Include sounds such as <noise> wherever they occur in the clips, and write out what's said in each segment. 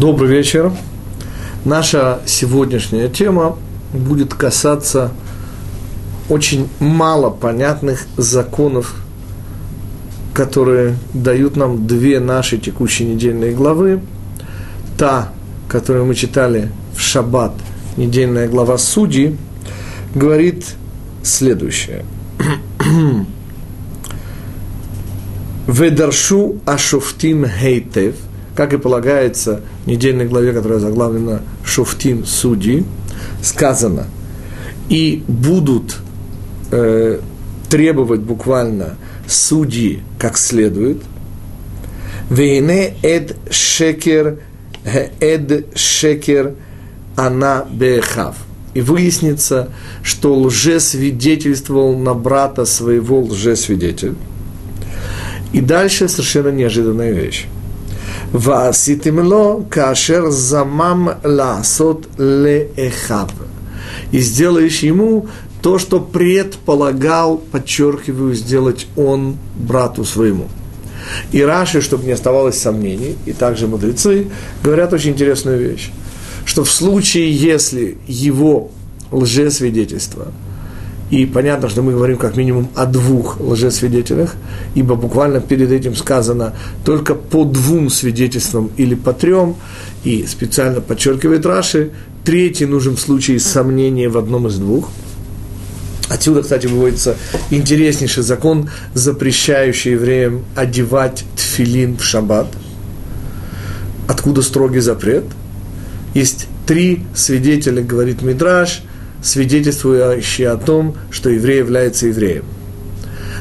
Добрый вечер. Наша сегодняшняя тема будет касаться очень мало понятных законов, которые дают нам две наши текущие недельные главы. Та, которую мы читали в шаббат, недельная глава Судьи, говорит следующее. Ведаршу ашуфтим хейтев – как и полагается в недельной главе, которая заглавлена «Шуфтим судьи», сказано, и будут э, требовать буквально судьи как следует, «Вейне эд шекер, эд шекер она бехав». И выяснится, что лжесвидетельствовал на брата своего лжесвидетель. И дальше совершенно неожиданная вещь. ועשיתם לו כאשר זמם לעשות לאחיו. И сделаешь ему то, что предполагал, подчеркиваю, сделать он брату своему. И Раши, чтобы не оставалось сомнений, и также мудрецы говорят очень интересную вещь, что в случае, если его лжесвидетельство – и понятно, что мы говорим как минимум о двух лжесвидетелях, ибо буквально перед этим сказано только по двум свидетельствам или по трем, и специально подчеркивает Раши, третий нужен в случае сомнения в одном из двух. Отсюда, кстати, выводится интереснейший закон, запрещающий евреям одевать тфилин в шаббат. Откуда строгий запрет? Есть три свидетеля, говорит Мидраш – свидетельствующие о том, что еврей является евреем.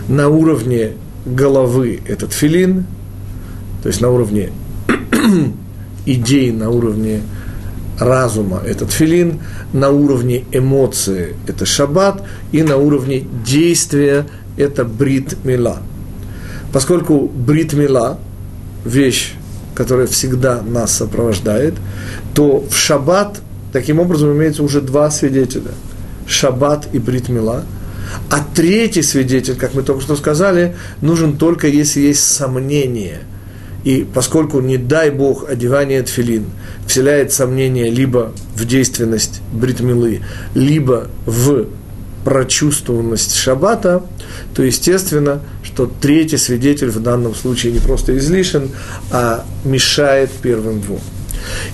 На уровне головы этот филин, то есть на уровне <clears throat> идей, на уровне разума этот филин, на уровне эмоции это шаббат, и на уровне действия это брит мила. Поскольку брит мила – вещь, которая всегда нас сопровождает, то в шаббат Таким образом, имеется уже два свидетеля – Шаббат и Бритмила. А третий свидетель, как мы только что сказали, нужен только если есть сомнение. И поскольку, не дай Бог, одевание тфилин вселяет сомнение либо в действенность бритмилы, либо в прочувствованность шаббата, то естественно, что третий свидетель в данном случае не просто излишен, а мешает первым двум.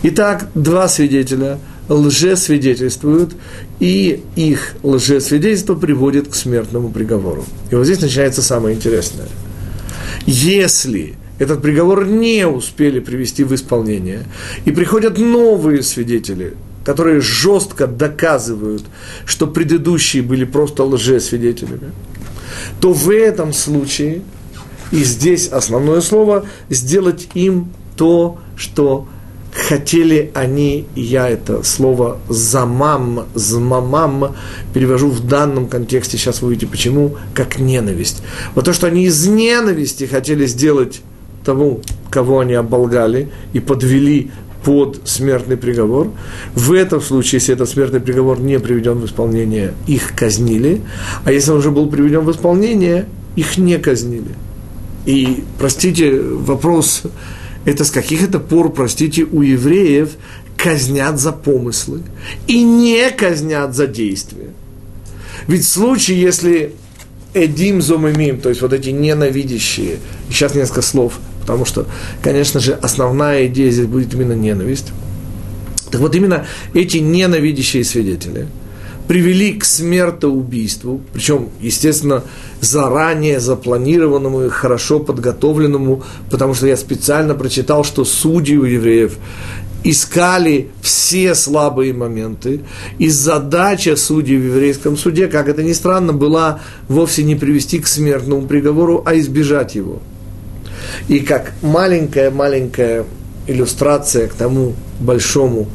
Итак, два свидетеля – лжесвидетельствуют, и их лжесвидетельство приводит к смертному приговору. И вот здесь начинается самое интересное. Если этот приговор не успели привести в исполнение, и приходят новые свидетели, которые жестко доказывают, что предыдущие были просто лжесвидетелями, то в этом случае, и здесь основное слово, сделать им то, что хотели они, я это слово замам, змамам перевожу в данном контексте, сейчас вы увидите почему, как ненависть. Вот то, что они из ненависти хотели сделать тому, кого они оболгали и подвели под смертный приговор. В этом случае, если этот смертный приговор не приведен в исполнение, их казнили. А если он уже был приведен в исполнение, их не казнили. И, простите, вопрос это с каких это пор, простите, у евреев казнят за помыслы и не казнят за действия. Ведь в случае, если Эдим зомимим, то есть вот эти ненавидящие, сейчас несколько слов, потому что, конечно же, основная идея здесь будет именно ненависть. Так вот именно эти ненавидящие свидетели – привели к смертоубийству, причем, естественно, заранее запланированному и хорошо подготовленному, потому что я специально прочитал, что судьи у евреев искали все слабые моменты, и задача судей в еврейском суде, как это ни странно, была вовсе не привести к смертному приговору, а избежать его. И как маленькая-маленькая иллюстрация к тому большому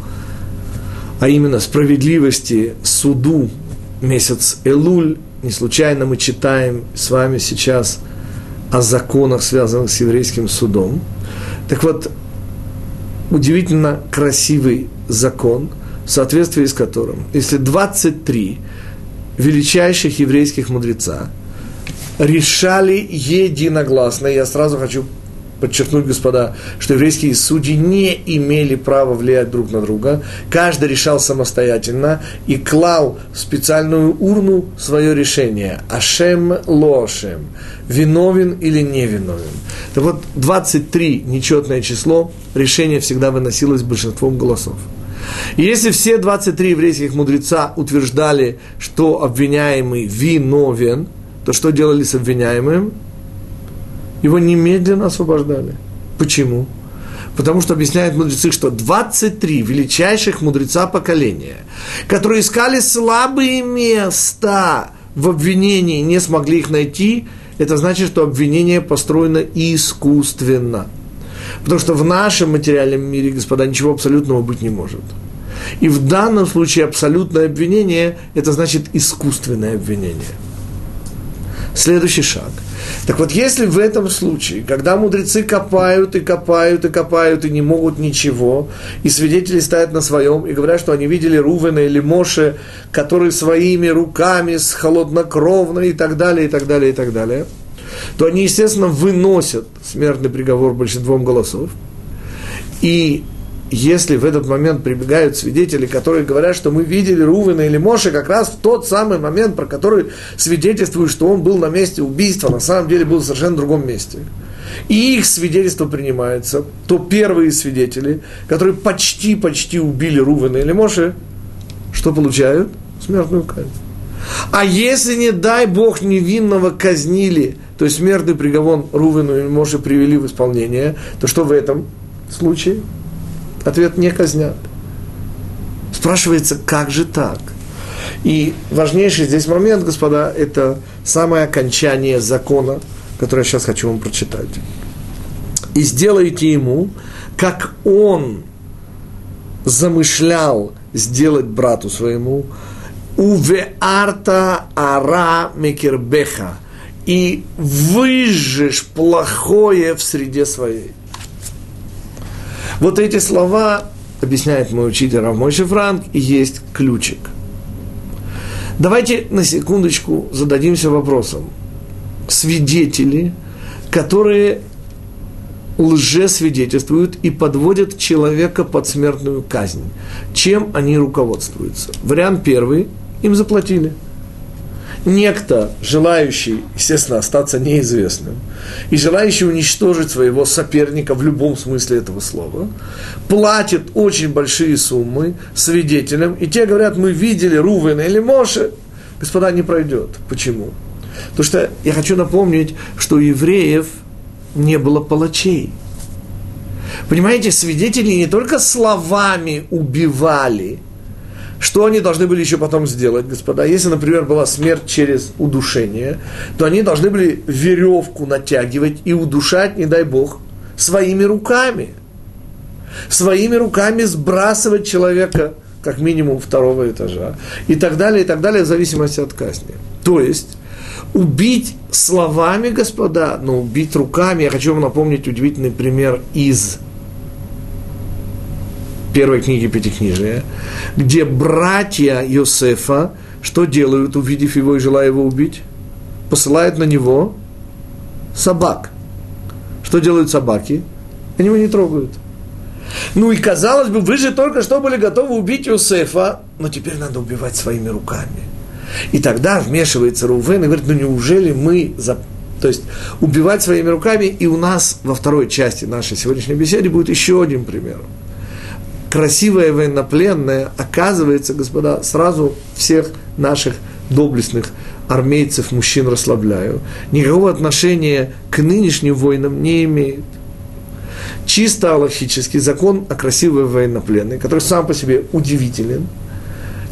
а именно справедливости суду месяц Элуль. Не случайно мы читаем с вами сейчас о законах, связанных с еврейским судом. Так вот, удивительно красивый закон, в соответствии с которым, если 23 величайших еврейских мудреца решали единогласно, я сразу хочу подчеркнуть, господа, что еврейские судьи не имели права влиять друг на друга. Каждый решал самостоятельно и клал в специальную урну свое решение. Ашем лошем. Виновен или не виновен. Так вот, 23 нечетное число, решение всегда выносилось большинством голосов. И если все 23 еврейских мудреца утверждали, что обвиняемый виновен, то что делали с обвиняемым? Его немедленно освобождали. Почему? Потому что объясняют мудрецы, что 23 величайших мудреца поколения, которые искали слабые места в обвинении, не смогли их найти, это значит, что обвинение построено искусственно. Потому что в нашем материальном мире, господа, ничего абсолютного быть не может. И в данном случае абсолютное обвинение – это значит искусственное обвинение. Следующий шаг. Так вот, если в этом случае, когда мудрецы копают и копают и копают и не могут ничего, и свидетели стоят на своем и говорят, что они видели Рувена или Моше, который своими руками с холоднокровно и так далее, и так далее, и так далее, то они, естественно, выносят смертный приговор большинством голосов. И если в этот момент прибегают свидетели, которые говорят, что мы видели Рувена или Моше как раз в тот самый момент, про который свидетельствуют, что он был на месте убийства, на самом деле был в совершенно другом месте, и их свидетельство принимается, то первые свидетели, которые почти-почти убили Рувена или Моше, что получают? Смертную казнь. А если, не дай Бог, невинного казнили, то есть смертный приговор Рувену или Моше привели в исполнение, то что в этом случае? Ответ не казнят. Спрашивается, как же так? И важнейший здесь момент, господа, это самое окончание закона, которое я сейчас хочу вам прочитать. И сделайте ему, как он замышлял сделать брату своему, увеарта ара мекербеха, и выжжешь плохое в среде своей. Вот эти слова, объясняет мой учитель Рамойши Франк, и есть ключик. Давайте на секундочку зададимся вопросом. Свидетели, которые лжесвидетельствуют и подводят человека под смертную казнь. Чем они руководствуются? Вариант первый – им заплатили – некто, желающий, естественно, остаться неизвестным, и желающий уничтожить своего соперника в любом смысле этого слова, платит очень большие суммы свидетелям, и те говорят, мы видели Рувена или Моше, господа, не пройдет. Почему? Потому что я хочу напомнить, что у евреев не было палачей. Понимаете, свидетели не только словами убивали – что они должны были еще потом сделать, господа? Если, например, была смерть через удушение, то они должны были веревку натягивать и удушать, не дай бог, своими руками. Своими руками сбрасывать человека как минимум второго этажа. И так далее, и так далее, в зависимости от казни. То есть, убить словами, господа, но убить руками, я хочу вам напомнить удивительный пример из первой книги Пятикнижия, где братья Йосефа что делают, увидев его и желая его убить? Посылают на него собак. Что делают собаки? Они его не трогают. Ну и казалось бы, вы же только что были готовы убить Иосифа, но теперь надо убивать своими руками. И тогда вмешивается Рувен и говорит, ну неужели мы за... То есть убивать своими руками, и у нас во второй части нашей сегодняшней беседы будет еще один пример – красивая военнопленная, оказывается, господа, сразу всех наших доблестных армейцев, мужчин расслабляю, никакого отношения к нынешним войнам не имеет. Чисто аллахический закон о красивой военнопленной, который сам по себе удивителен,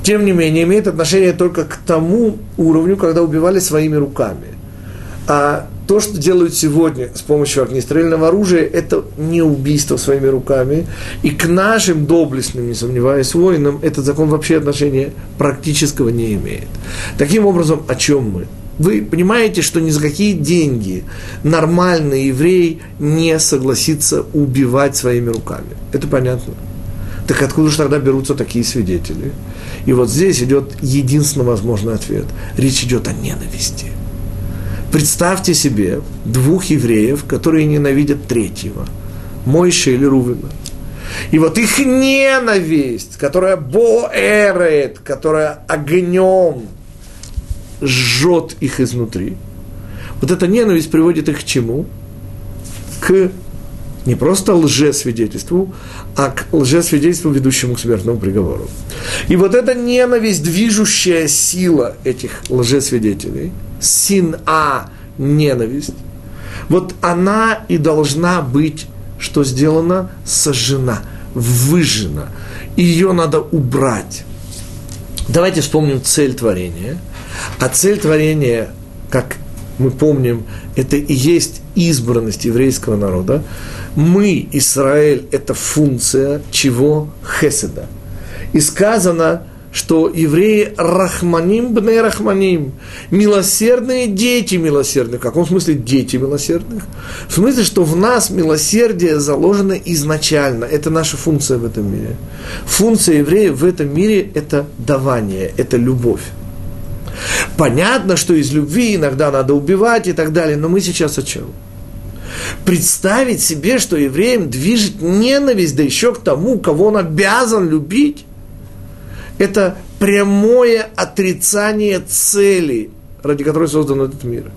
тем не менее имеет отношение только к тому уровню, когда убивали своими руками. А то, что делают сегодня с помощью огнестрельного оружия, это не убийство своими руками. И к нашим доблестным, не сомневаюсь, воинам этот закон вообще отношения практического не имеет. Таким образом, о чем мы? Вы понимаете, что ни за какие деньги нормальный еврей не согласится убивать своими руками. Это понятно. Так откуда же тогда берутся такие свидетели? И вот здесь идет единственный возможный ответ. Речь идет о ненависти – Представьте себе двух евреев, которые ненавидят третьего, Мойша или Рувина. И вот их ненависть, которая боэрет, которая огнем жжет их изнутри, вот эта ненависть приводит их к чему? К не просто лжесвидетельству, а к лжесвидетельству, ведущему к смертному приговору. И вот эта ненависть, движущая сила этих лжесвидетелей, син-а, ненависть, вот она и должна быть, что сделано, сожжена, выжжена. Ее надо убрать. Давайте вспомним цель творения. А цель творения, как мы помним, это и есть избранность еврейского народа. Мы, Израиль, это функция чего? Хеседа. И сказано, что евреи рахманим бне рахманим, милосердные дети милосердных. В каком смысле дети милосердных? В смысле, что в нас милосердие заложено изначально. Это наша функция в этом мире. Функция евреев в этом мире – это давание, это любовь. Понятно, что из любви иногда надо убивать и так далее, но мы сейчас о чем? Представить себе, что евреям движет ненависть, да еще к тому, кого он обязан любить, это прямое отрицание цели, ради которой создан этот мир.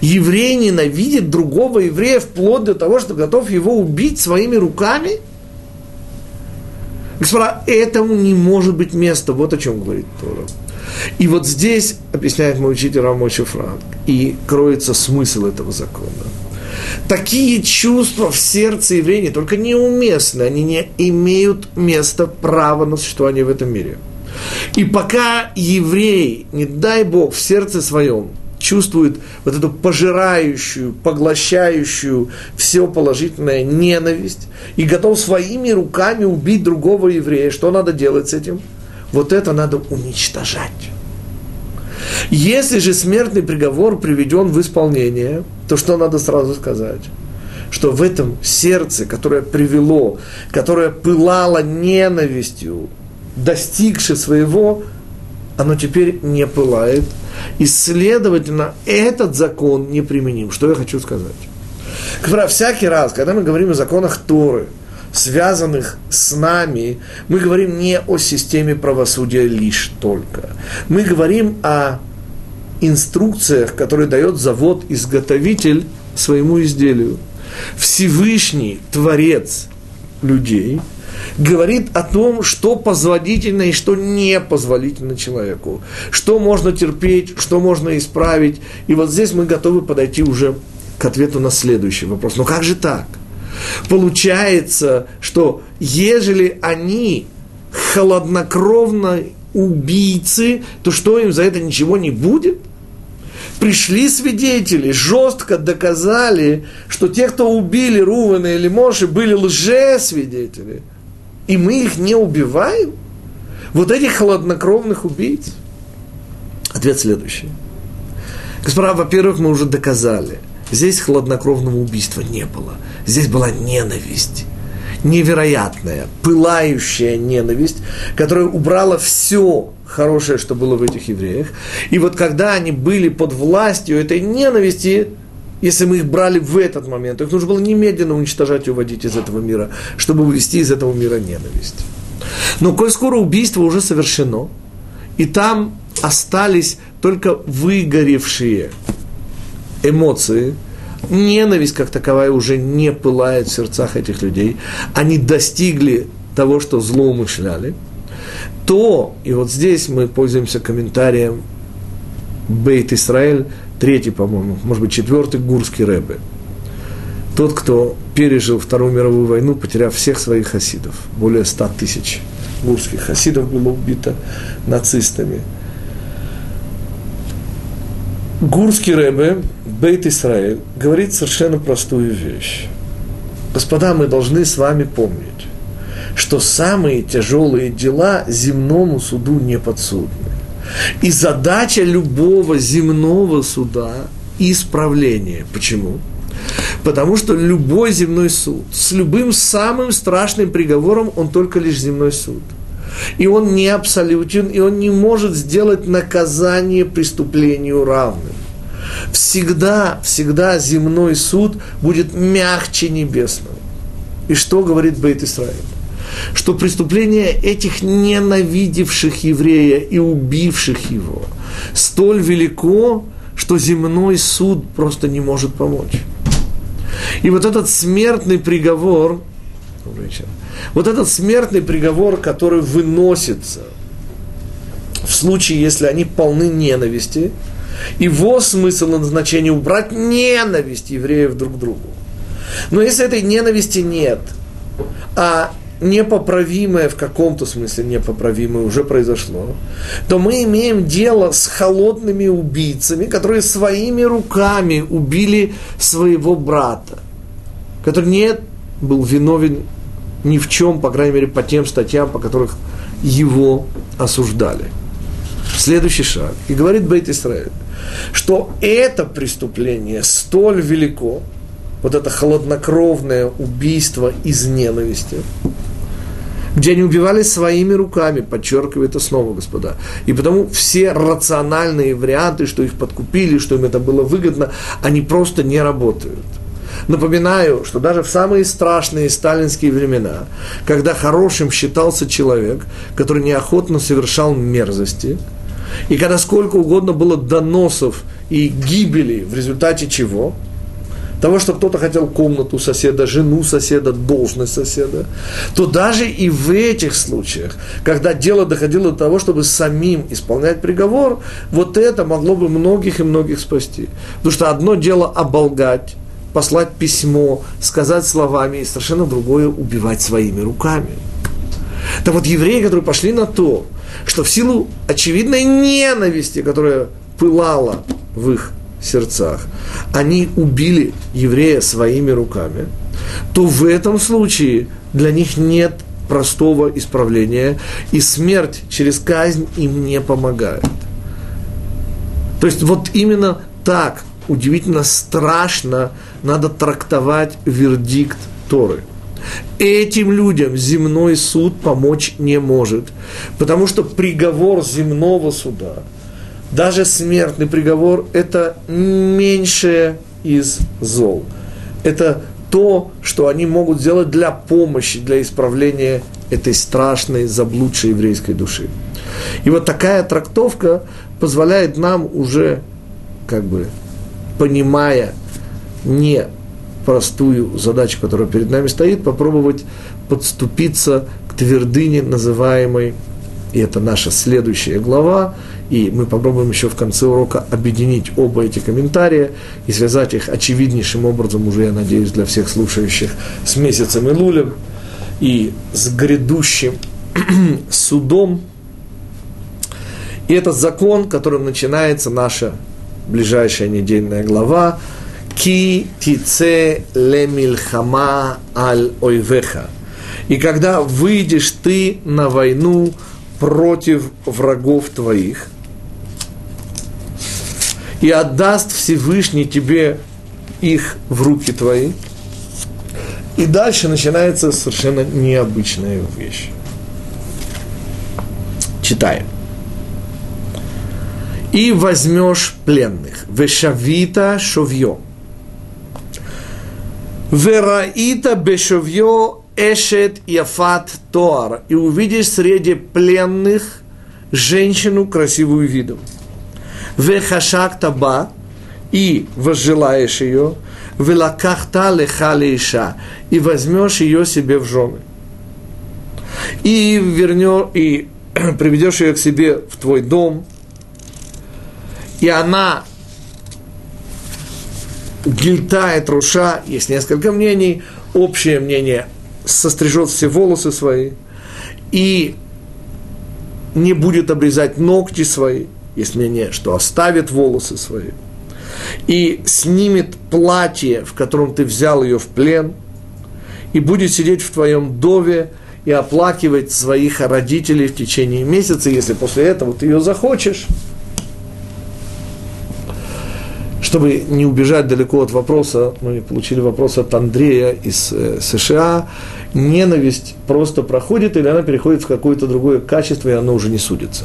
Еврей ненавидит другого еврея вплоть до того, что готов его убить своими руками? Господа, этому не может быть места. Вот о чем говорит Тора. И вот здесь, объясняет мой учитель Рамочи Франк, и кроется смысл этого закона. Такие чувства в сердце еврея не только неуместны, они не имеют места права на существование в этом мире. И пока еврей, не дай Бог, в сердце своем чувствует вот эту пожирающую, поглощающую все положительное ненависть и готов своими руками убить другого еврея, что надо делать с этим? Вот это надо уничтожать. Если же смертный приговор приведен в исполнение, то что надо сразу сказать? Что в этом сердце, которое привело, которое пылало ненавистью, достигшее своего, оно теперь не пылает. И, следовательно, этот закон неприменим. Что я хочу сказать? Всякий раз, когда мы говорим о законах Торы – связанных с нами, мы говорим не о системе правосудия лишь только. Мы говорим о инструкциях, которые дает завод-изготовитель своему изделию. Всевышний Творец людей говорит о том, что позволительно и что не позволительно человеку, что можно терпеть, что можно исправить. И вот здесь мы готовы подойти уже к ответу на следующий вопрос. Но как же так? Получается, что ежели они холоднокровно убийцы, то что им за это ничего не будет? Пришли свидетели, жестко доказали, что те, кто убили Рувана или Моши, были лжесвидетели. И мы их не убиваем? Вот этих холоднокровных убийц? Ответ следующий. Господа, во-первых, мы уже доказали, здесь хладнокровного убийства не было – Здесь была ненависть невероятная, пылающая ненависть, которая убрала все хорошее, что было в этих евреях. И вот когда они были под властью этой ненависти, если мы их брали в этот момент, их нужно было немедленно уничтожать и уводить из этого мира, чтобы увести из этого мира ненависть. Но коль скоро убийство уже совершено, и там остались только выгоревшие эмоции – ненависть как таковая уже не пылает в сердцах этих людей, они достигли того, что злоумышляли, то, и вот здесь мы пользуемся комментарием Бейт Исраэль, третий, по-моему, может быть, четвертый гурский рэбе. Тот, кто пережил Вторую мировую войну, потеряв всех своих хасидов. Более ста тысяч гурских хасидов было убито нацистами – Гурский Рэбе, Бейт Исраэль, говорит совершенно простую вещь. Господа, мы должны с вами помнить, что самые тяжелые дела земному суду не подсудны. И задача любого земного суда – исправление. Почему? Потому что любой земной суд с любым самым страшным приговором, он только лишь земной суд – и он не абсолютен, и он не может сделать наказание преступлению равным. Всегда, всегда земной суд будет мягче небесного. И что говорит Бейт Исраиль? Что преступление этих ненавидевших еврея и убивших его столь велико, что земной суд просто не может помочь. И вот этот смертный приговор, вот этот смертный приговор, который выносится в случае, если они полны ненависти, его смысл и назначение убрать ненависть евреев друг к другу. Но если этой ненависти нет, а непоправимое в каком-то смысле непоправимое уже произошло, то мы имеем дело с холодными убийцами, которые своими руками убили своего брата, который не был виновен ни в чем, по крайней мере, по тем статьям, по которых его осуждали. Следующий шаг. И говорит Бейт Исраиль, что это преступление столь велико, вот это холоднокровное убийство из ненависти, где они убивали своими руками, подчеркиваю это господа. И потому все рациональные варианты, что их подкупили, что им это было выгодно, они просто не работают. Напоминаю, что даже в самые страшные сталинские времена, когда хорошим считался человек, который неохотно совершал мерзости, и когда сколько угодно было доносов и гибели в результате чего – того, что кто-то хотел комнату соседа, жену соседа, должность соседа, то даже и в этих случаях, когда дело доходило до того, чтобы самим исполнять приговор, вот это могло бы многих и многих спасти. Потому что одно дело оболгать, послать письмо, сказать словами, и совершенно другое убивать своими руками. Так вот, евреи, которые пошли на то, что в силу очевидной ненависти, которая пылала в их сердцах, они убили еврея своими руками, то в этом случае для них нет простого исправления, и смерть через казнь им не помогает. То есть вот именно так удивительно страшно надо трактовать вердикт Торы. Этим людям земной суд помочь не может, потому что приговор земного суда – даже смертный приговор – это меньшее из зол. Это то, что они могут сделать для помощи, для исправления этой страшной заблудшей еврейской души. И вот такая трактовка позволяет нам уже, как бы, понимая не простую задачу, которая перед нами стоит, попробовать подступиться к твердыне, называемой, и это наша следующая глава, и мы попробуем еще в конце урока объединить оба эти комментария и связать их очевиднейшим образом, уже, я надеюсь, для всех слушающих, с месяцем Илулем и с грядущим <clears throat> судом. И этот закон, которым начинается наша ближайшая недельная глава, «Ки тице лемильхама аль ойвеха». И когда выйдешь ты на войну против врагов твоих – и отдаст Всевышний тебе их в руки твои. И дальше начинается совершенно необычная вещь. Читаем. И возьмешь пленных. Вешавита шовье. Вераита бешовье эшет яфат тоар. И увидишь среди пленных женщину красивую видом вехашак таба, и возжелаешь ее, велакахта леха лейша, и возьмешь ее себе в жены. И вернешь, и <clears throat> приведешь ее к себе в твой дом, и она гильтает руша, есть несколько мнений, общее мнение, сострижет все волосы свои, и не будет обрезать ногти свои – есть мнение, что оставит волосы свои, и снимет платье, в котором ты взял ее в плен, и будет сидеть в твоем дове и оплакивать своих родителей в течение месяца, если после этого ты ее захочешь. Чтобы не убежать далеко от вопроса, мы получили вопрос от Андрея из э, США, ненависть просто проходит или она переходит в какое-то другое качество, и оно уже не судится.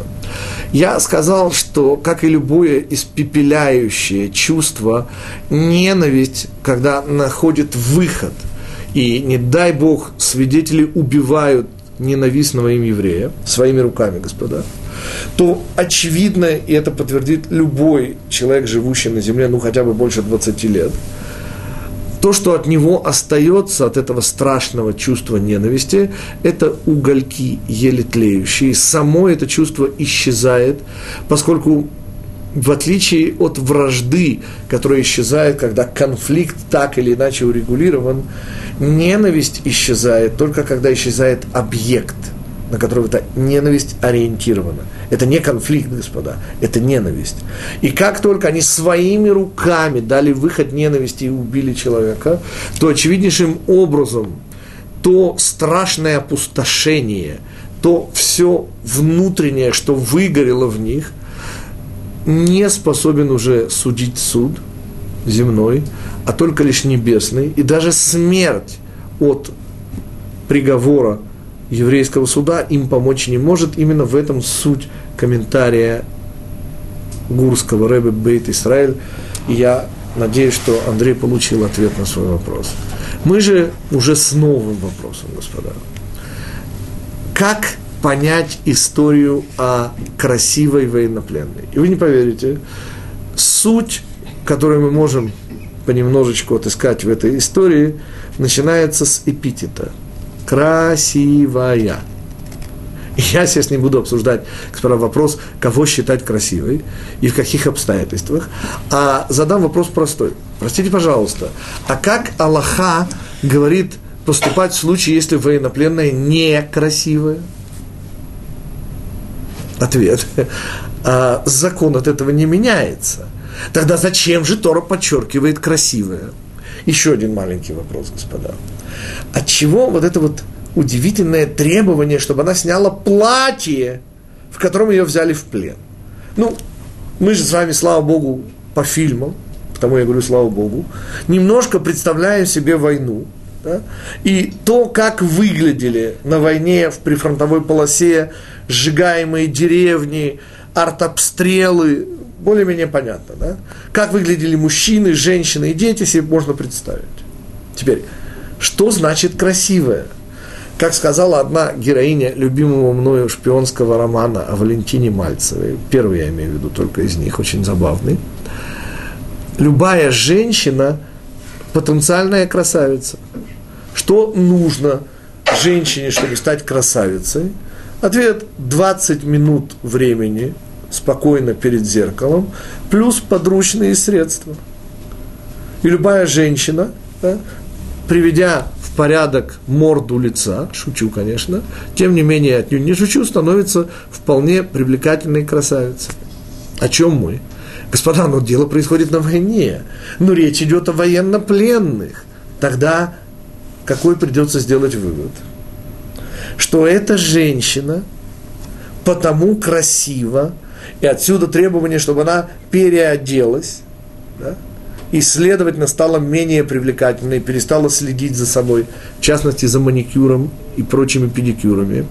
Я сказал, что, как и любое испепеляющее чувство, ненависть, когда находит выход, и не дай Бог, свидетели убивают ненавистного им еврея своими руками, господа, то очевидно, и это подтвердит любой человек, живущий на земле, ну хотя бы больше 20 лет, то, что от него остается, от этого страшного чувства ненависти, это угольки еле тлеющие. Само это чувство исчезает, поскольку в отличие от вражды, которая исчезает, когда конфликт так или иначе урегулирован, ненависть исчезает только когда исчезает объект – на которого эта ненависть ориентирована. Это не конфликт, господа, это ненависть. И как только они своими руками дали выход ненависти и убили человека, то очевиднейшим образом то страшное опустошение, то все внутреннее, что выгорело в них, не способен уже судить суд земной, а только лишь небесный. И даже смерть от приговора еврейского суда им помочь не может. Именно в этом суть комментария гурского рэбе Бейт Исраэль. И я надеюсь, что Андрей получил ответ на свой вопрос. Мы же уже с новым вопросом, господа. Как понять историю о красивой военнопленной? И вы не поверите, суть, которую мы можем понемножечку отыскать в этой истории, начинается с эпитета – красивая. Я сейчас не буду обсуждать сперва вопрос, кого считать красивой и в каких обстоятельствах, а задам вопрос простой. Простите, пожалуйста, а как Аллаха говорит поступать в случае, если военнопленная некрасивая? Ответ. <laughs> А закон от этого не меняется. Тогда зачем же Тора подчеркивает красивое? Еще один маленький вопрос, господа. От чего вот это вот удивительное требование, чтобы она сняла платье, в котором ее взяли в плен? Ну, мы же с вами, слава Богу, по фильмам, потому я говорю, слава Богу, немножко представляем себе войну. Да? И то, как выглядели на войне в прифронтовой полосе сжигаемые деревни, артобстрелы, более-менее понятно, да? Как выглядели мужчины, женщины и дети, себе можно представить. Теперь, что значит красивое? Как сказала одна героиня любимого мною шпионского романа о Валентине Мальцевой, первый я имею в виду только из них, очень забавный, любая женщина – потенциальная красавица. Что нужно женщине, чтобы стать красавицей? Ответ – 20 минут времени спокойно перед зеркалом, плюс подручные средства. И любая женщина да, приведя в порядок морду лица, шучу, конечно, тем не менее, от нее не шучу, становится вполне привлекательной красавицей. О чем мы? Господа, но дело происходит на войне, но речь идет о военнопленных. Тогда какой придется сделать вывод? Что эта женщина потому красива, и отсюда требование, чтобы она переоделась, да, и, следовательно, стала менее привлекательной, перестала следить за собой, в частности, за маникюром и прочими педикюрами.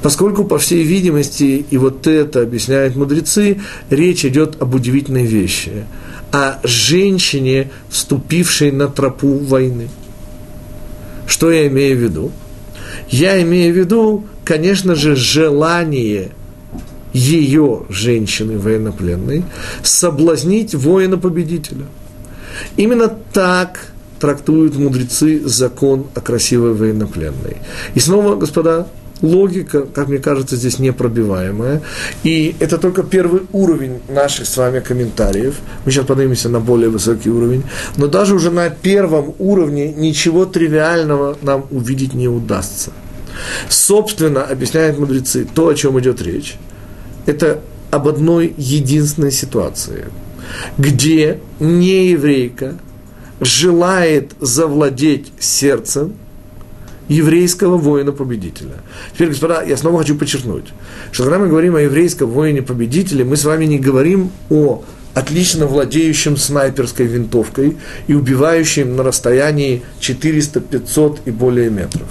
Поскольку, по всей видимости, и вот это объясняют мудрецы, речь идет об удивительной вещи, о женщине, вступившей на тропу войны. Что я имею в виду? Я имею в виду, конечно же, желание ее, женщины военнопленной, соблазнить воина-победителя – Именно так трактуют мудрецы закон о красивой военнопленной. И снова, господа, логика, как мне кажется, здесь непробиваемая. И это только первый уровень наших с вами комментариев. Мы сейчас поднимемся на более высокий уровень. Но даже уже на первом уровне ничего тривиального нам увидеть не удастся. Собственно, объясняют мудрецы, то, о чем идет речь, это об одной единственной ситуации – где нееврейка желает завладеть сердцем еврейского воина-победителя. Теперь, господа, я снова хочу подчеркнуть, что когда мы говорим о еврейском воине-победителе, мы с вами не говорим о отлично владеющим снайперской винтовкой и убивающим на расстоянии 400, 500 и более метров.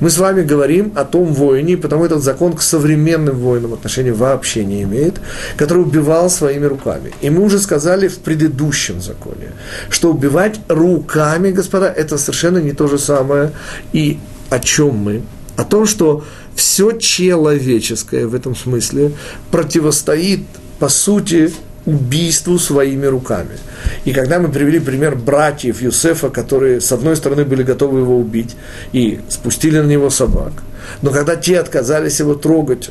Мы с вами говорим о том воине, потому этот закон к современным воинам отношения вообще не имеет, который убивал своими руками. И мы уже сказали в предыдущем законе, что убивать руками, господа, это совершенно не то же самое. И о чем мы? О том, что все человеческое в этом смысле противостоит, по сути, убийству своими руками. И когда мы привели пример братьев Юсефа, которые, с одной стороны, были готовы его убить и спустили на него собак, но когда те отказались его трогать,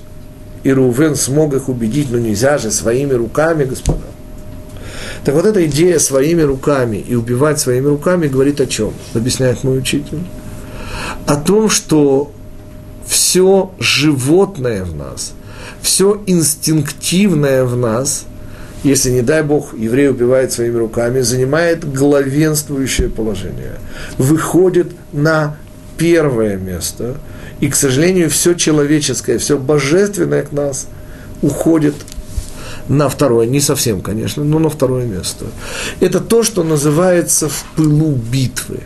и Рувен смог их убедить, но нельзя же своими руками, господа. Так вот эта идея своими руками и убивать своими руками говорит о чем? Объясняет мой учитель. О том, что все животное в нас, все инстинктивное в нас – если, не дай Бог, еврей убивает своими руками, занимает главенствующее положение, выходит на первое место, и, к сожалению, все человеческое, все божественное к нас уходит на второе, не совсем, конечно, но на второе место. Это то, что называется в пылу битвы.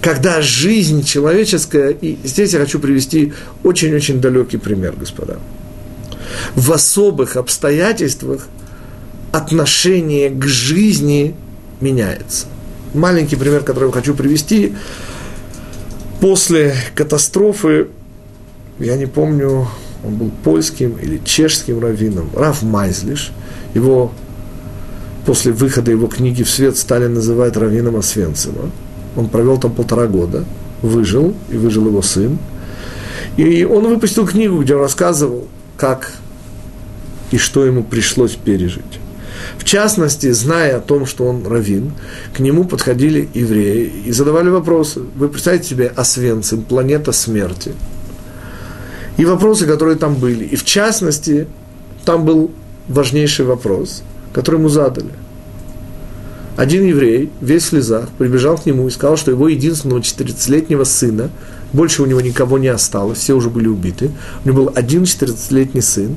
Когда жизнь человеческая, и здесь я хочу привести очень-очень далекий пример, господа. В особых обстоятельствах – отношение к жизни меняется. Маленький пример, который я хочу привести. После катастрофы, я не помню, он был польским или чешским раввином, Раф Майзлиш, его после выхода его книги в свет стали называть раввином Освенцима. Он провел там полтора года, выжил, и выжил его сын. И он выпустил книгу, где он рассказывал, как и что ему пришлось пережить. В частности, зная о том, что он равин, к нему подходили евреи и задавали вопросы. Вы представляете себе Освенцим, планета смерти. И вопросы, которые там были. И в частности, там был важнейший вопрос, который ему задали. Один еврей, весь в слезах, прибежал к нему и сказал, что его единственного 14-летнего сына, больше у него никого не осталось, все уже были убиты, у него был один 14-летний сын,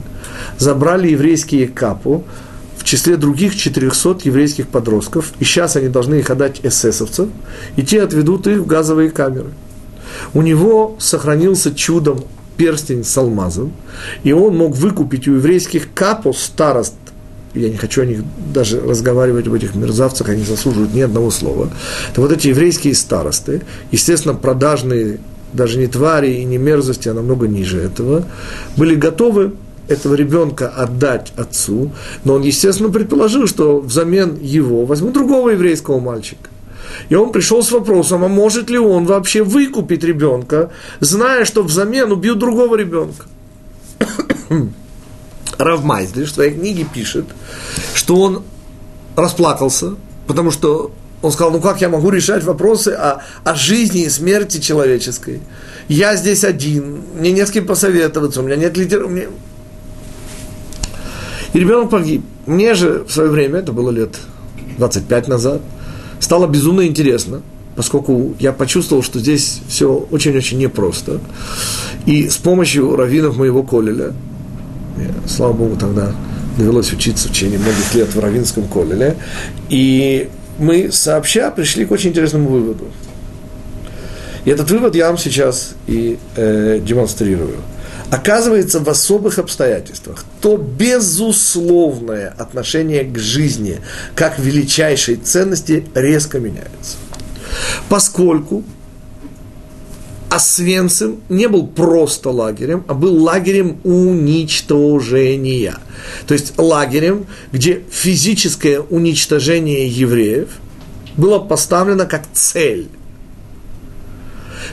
забрали еврейские капу, числе других 400 еврейских подростков, и сейчас они должны их отдать эсэсовцам, и те отведут их в газовые камеры. У него сохранился чудом перстень с алмазом, и он мог выкупить у еврейских капо старост, я не хочу о них даже разговаривать об этих мерзавцах, они заслуживают ни одного слова, то вот эти еврейские старосты, естественно, продажные даже не твари и не мерзости, а намного ниже этого, были готовы этого ребенка отдать отцу, но он, естественно, предположил, что взамен его возьмут другого еврейского мальчика. И он пришел с вопросом, а может ли он вообще выкупить ребенка, зная, что взамен убьют другого ребенка. <coughs> Равмайзли в своей книге пишет, что он расплакался, потому что он сказал, ну как я могу решать вопросы о, о жизни и смерти человеческой? Я здесь один, мне не с кем посоветоваться, у меня нет литературы, и ребенок погиб. Мне же в свое время, это было лет 25 назад, стало безумно интересно, поскольку я почувствовал, что здесь все очень-очень непросто. И с помощью раввинов моего колеля, слава богу, тогда довелось учиться в течение многих лет в равинском колеле, и мы сообща пришли к очень интересному выводу. И этот вывод я вам сейчас и э, демонстрирую – оказывается в особых обстоятельствах, то безусловное отношение к жизни как величайшей ценности резко меняется. Поскольку Освенцим не был просто лагерем, а был лагерем уничтожения. То есть лагерем, где физическое уничтожение евреев было поставлено как цель.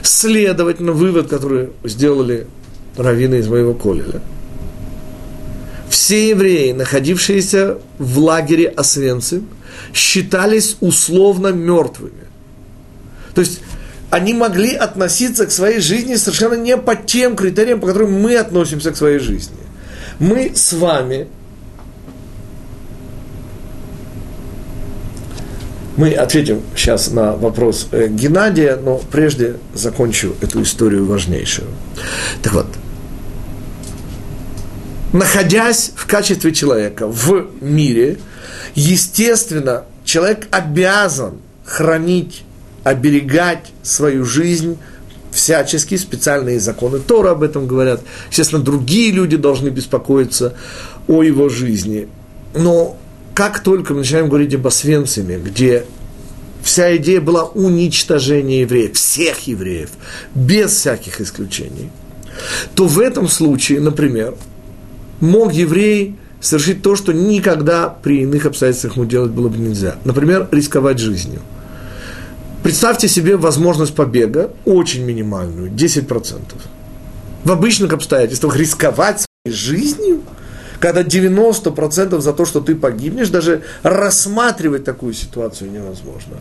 Следовательно, вывод, который сделали раввина из моего колеля. Все евреи, находившиеся в лагере Освенцим, считались условно мертвыми. То есть они могли относиться к своей жизни совершенно не по тем критериям, по которым мы относимся к своей жизни. Мы с вами Мы ответим сейчас на вопрос э, Геннадия, но прежде закончу эту историю важнейшую. Так вот, находясь в качестве человека в мире, Естественно, человек обязан хранить, оберегать свою жизнь всячески, специальные законы Тора об этом говорят. Естественно, другие люди должны беспокоиться о его жизни. Но как только мы начинаем говорить об Освенциме, где вся идея была уничтожения евреев, всех евреев, без всяких исключений, то в этом случае, например, мог еврей совершить то, что никогда при иных обстоятельствах ему делать было бы нельзя. Например, рисковать жизнью. Представьте себе возможность побега, очень минимальную, 10%. В обычных обстоятельствах рисковать своей жизнью, когда 90% за то, что ты погибнешь, даже рассматривать такую ситуацию невозможно.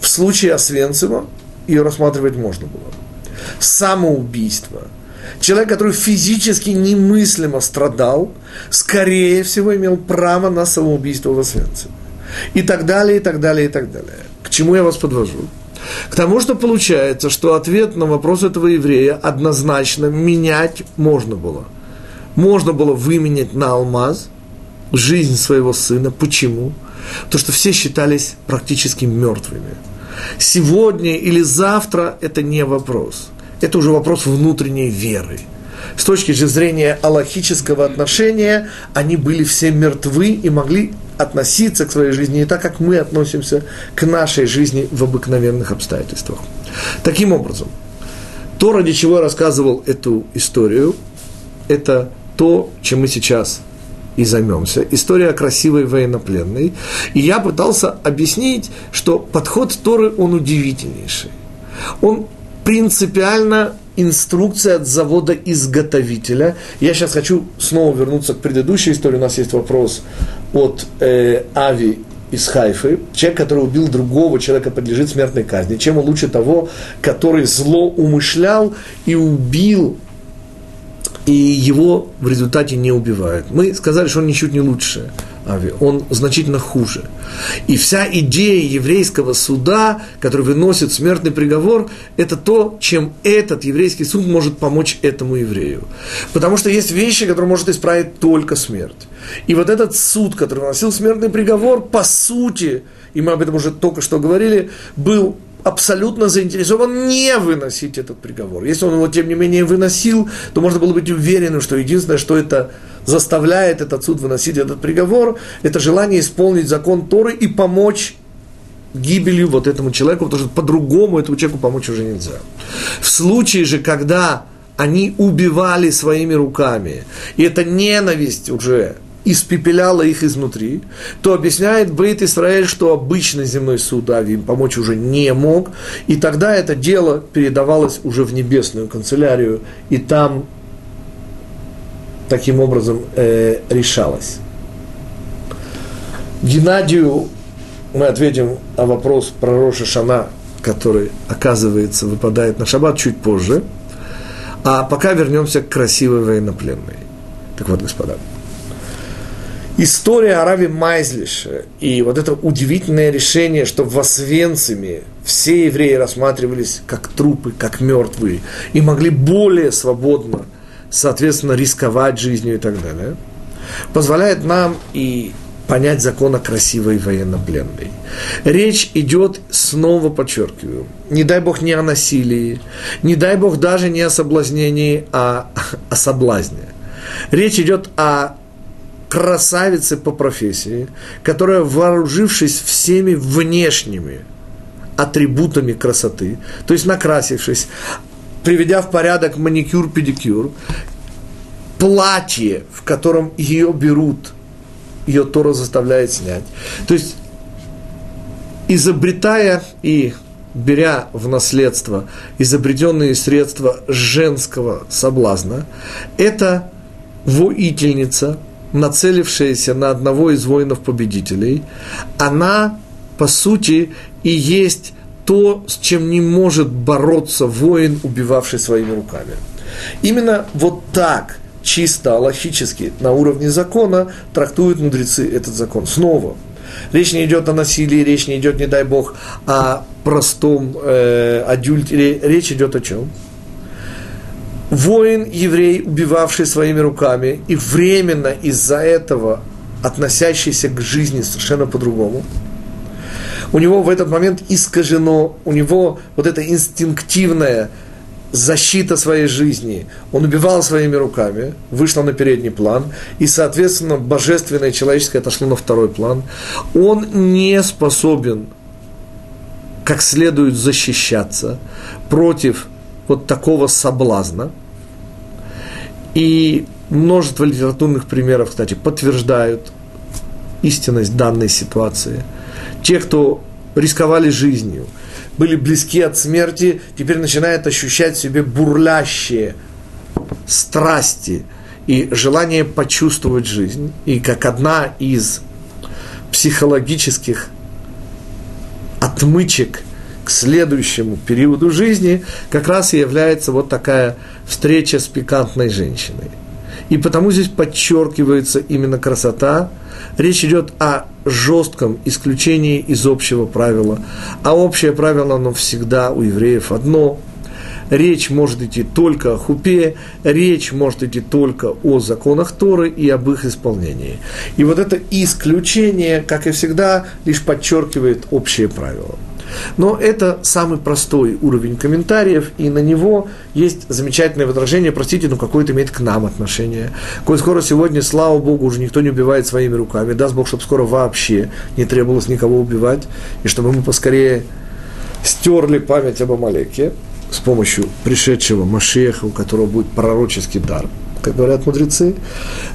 В случае Освенцима ее рассматривать можно было. Самоубийство – Человек, который физически немыслимо страдал, скорее всего имел право на самоубийство в Освенциме. И так далее, и так далее, и так далее. К чему я вас подвожу? К тому, что получается, что ответ на вопрос этого еврея однозначно менять можно было. Можно было выменять на алмаз жизнь своего сына. Почему? Потому что все считались практически мертвыми. Сегодня или завтра это не вопрос – это уже вопрос внутренней веры. С точки зрения аллахического отношения, они были все мертвы и могли относиться к своей жизни не так, как мы относимся к нашей жизни в обыкновенных обстоятельствах. Таким образом, то, ради чего я рассказывал эту историю, это то, чем мы сейчас и займемся. История красивой военнопленной. И я пытался объяснить, что подход Торы, он удивительнейший. Он принципиально инструкция от завода-изготовителя. Я сейчас хочу снова вернуться к предыдущей истории. У нас есть вопрос от э, Ави из Хайфы. Человек, который убил другого человека, подлежит смертной казни. Чем он лучше того, который зло умышлял и убил и его в результате не убивают. Мы сказали, что он ничуть не лучше. Ави, он значительно хуже. И вся идея еврейского суда, который выносит смертный приговор, это то, чем этот еврейский суд может помочь этому еврею. Потому что есть вещи, которые может исправить только смерть. И вот этот суд, который выносил смертный приговор, по сути, и мы об этом уже только что говорили, был абсолютно заинтересован не выносить этот приговор. Если он его, тем не менее, выносил, то можно было быть уверенным, что единственное, что это заставляет этот суд выносить этот приговор, это желание исполнить закон Торы и помочь гибелью вот этому человеку, потому что по-другому этому человеку помочь уже нельзя. В случае же, когда они убивали своими руками, и эта ненависть уже испепеляла их изнутри, то объясняет Бейт Исраэль, что обычный земной суд Ави им помочь уже не мог, и тогда это дело передавалось уже в небесную канцелярию, и там таким образом э, решалось. Геннадию мы ответим на вопрос про Роша Шана, который, оказывается, выпадает на шаббат чуть позже. А пока вернемся к красивой военнопленной. Так вот, господа, история о Раве Майзлише и вот это удивительное решение, что в Освенциме все евреи рассматривались как трупы, как мертвые, и могли более свободно – соответственно, рисковать жизнью и так далее, позволяет нам и понять закон о красивой военнопленной. Речь идет, снова подчеркиваю, не дай бог не о насилии, не дай бог даже не о соблазнении, а <laughs> о соблазне. Речь идет о красавице по профессии, которая, вооружившись всеми внешними атрибутами красоты, то есть накрасившись, приведя в порядок маникюр, педикюр, платье, в котором ее берут, ее Тора заставляет снять. То есть, изобретая и беря в наследство изобретенные средства женского соблазна, это воительница, нацелившаяся на одного из воинов-победителей, она, по сути, и есть то, с чем не может бороться воин, убивавший своими руками. Именно вот так, чисто аллахически, на уровне закона, трактуют мудрецы этот закон. Снова, речь не идет о насилии, речь не идет, не дай бог, о простом э, адюльтере, речь идет о чем? Воин, еврей, убивавший своими руками, и временно из-за этого относящийся к жизни совершенно по-другому. У него в этот момент искажено, у него вот это инстинктивное защита своей жизни, он убивал своими руками, вышло на передний план, и, соответственно, божественное человеческое отошло на второй план. Он не способен как следует защищаться против вот такого соблазна. И множество литературных примеров, кстати, подтверждают истинность данной ситуации. Те, кто рисковали жизнью – были близки от смерти, теперь начинают ощущать в себе бурлящие страсти и желание почувствовать жизнь. И как одна из психологических отмычек к следующему периоду жизни как раз и является вот такая встреча с пикантной женщиной. И потому здесь подчеркивается именно красота – Речь идет о жестком исключении из общего правила. А общее правило, оно всегда у евреев одно. Речь может идти только о хупе, речь может идти только о законах Торы и об их исполнении. И вот это исключение, как и всегда, лишь подчеркивает общее правило. Но это самый простой уровень комментариев, и на него есть замечательное возражение, простите, но какое-то имеет к нам отношение. Коль скоро сегодня, слава Богу, уже никто не убивает своими руками, даст Бог, чтобы скоро вообще не требовалось никого убивать, и чтобы мы поскорее стерли память об Амалеке с помощью пришедшего Машеха, у которого будет пророческий дар – как говорят мудрецы.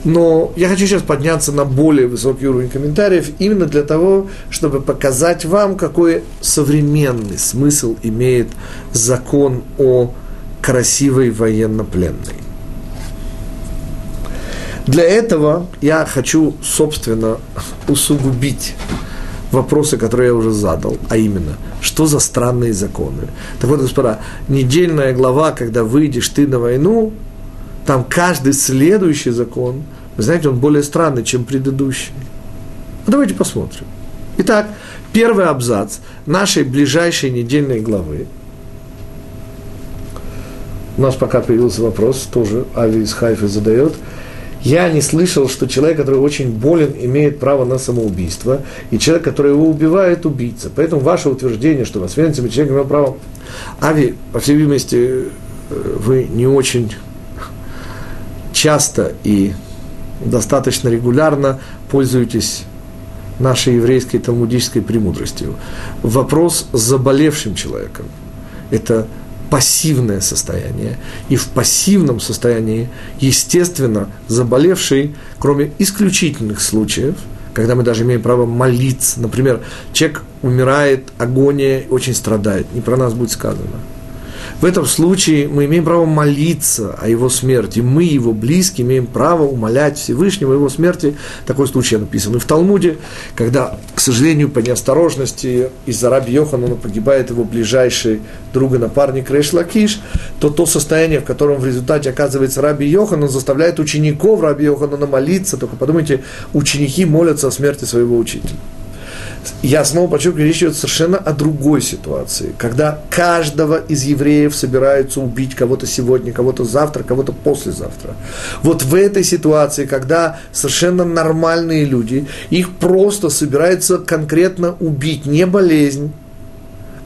Но я хочу сейчас подняться на более высокий уровень комментариев именно для того, чтобы показать вам, какой современный смысл имеет закон о красивой военнопленной. Для этого я хочу, собственно, усугубить вопросы, которые я уже задал, а именно, что за странные законы. Так вот, господа, недельная глава, когда выйдешь ты на войну, там каждый следующий закон, вы знаете, он более странный, чем предыдущий. Ну, давайте посмотрим. Итак, первый абзац нашей ближайшей недельной главы. У нас пока появился вопрос, тоже Ави из Хайфы задает. Я не слышал, что человек, который очень болен, имеет право на самоубийство, и человек, который его убивает, убийца. Поэтому ваше утверждение, что вас человек имеет право... Ави, по всей видимости, э, вы не очень часто и достаточно регулярно пользуетесь нашей еврейской талмудической премудростью. Вопрос с заболевшим человеком – это пассивное состояние. И в пассивном состоянии, естественно, заболевший, кроме исключительных случаев, когда мы даже имеем право молиться, например, человек умирает, агония, очень страдает, не про нас будет сказано – в этом случае мы имеем право молиться о его смерти. Мы, его близкие, имеем право умолять Всевышнего о его смерти. Такой случай написан и в Талмуде, когда, к сожалению, по неосторожности из-за раби Йоханана погибает его ближайший друг и напарник Рейш Лакиш, то то состояние, в котором в результате оказывается раби Йоханан, заставляет учеников раби Йоханана молиться. Только подумайте, ученики молятся о смерти своего учителя я снова подчеркиваю, речь идет совершенно о другой ситуации, когда каждого из евреев собираются убить кого-то сегодня, кого-то завтра, кого-то послезавтра. Вот в этой ситуации, когда совершенно нормальные люди, их просто собираются конкретно убить, не болезнь,